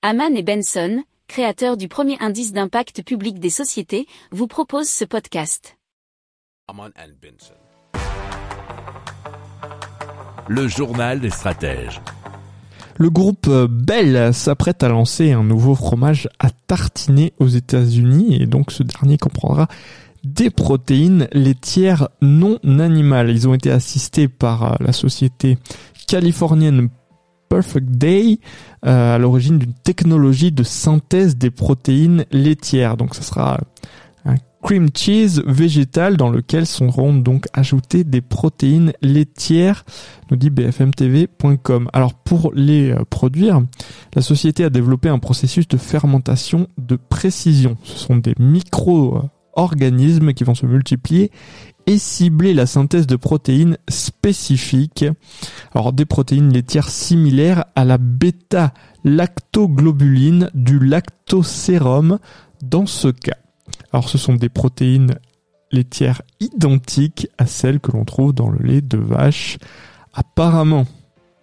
Haman et Benson, créateurs du premier indice d'impact public des sociétés, vous proposent ce podcast. Le journal des stratèges. Le groupe Bell s'apprête à lancer un nouveau fromage à tartiner aux États-Unis et donc ce dernier comprendra des protéines laitières non animales. Ils ont été assistés par la société californienne Perfect Day euh, à l'origine d'une technologie de synthèse des protéines laitières. Donc ce sera un cream cheese végétal dans lequel seront donc ajoutées des protéines laitières, nous dit bfmtv.com. Alors pour les euh, produire, la société a développé un processus de fermentation de précision. Ce sont des micro-organismes qui vont se multiplier et cibler la synthèse de protéines spécifiques. Alors des protéines laitières similaires à la bêta-lactoglobuline du lactosérum dans ce cas. Alors ce sont des protéines laitières identiques à celles que l'on trouve dans le lait de vache. Apparemment,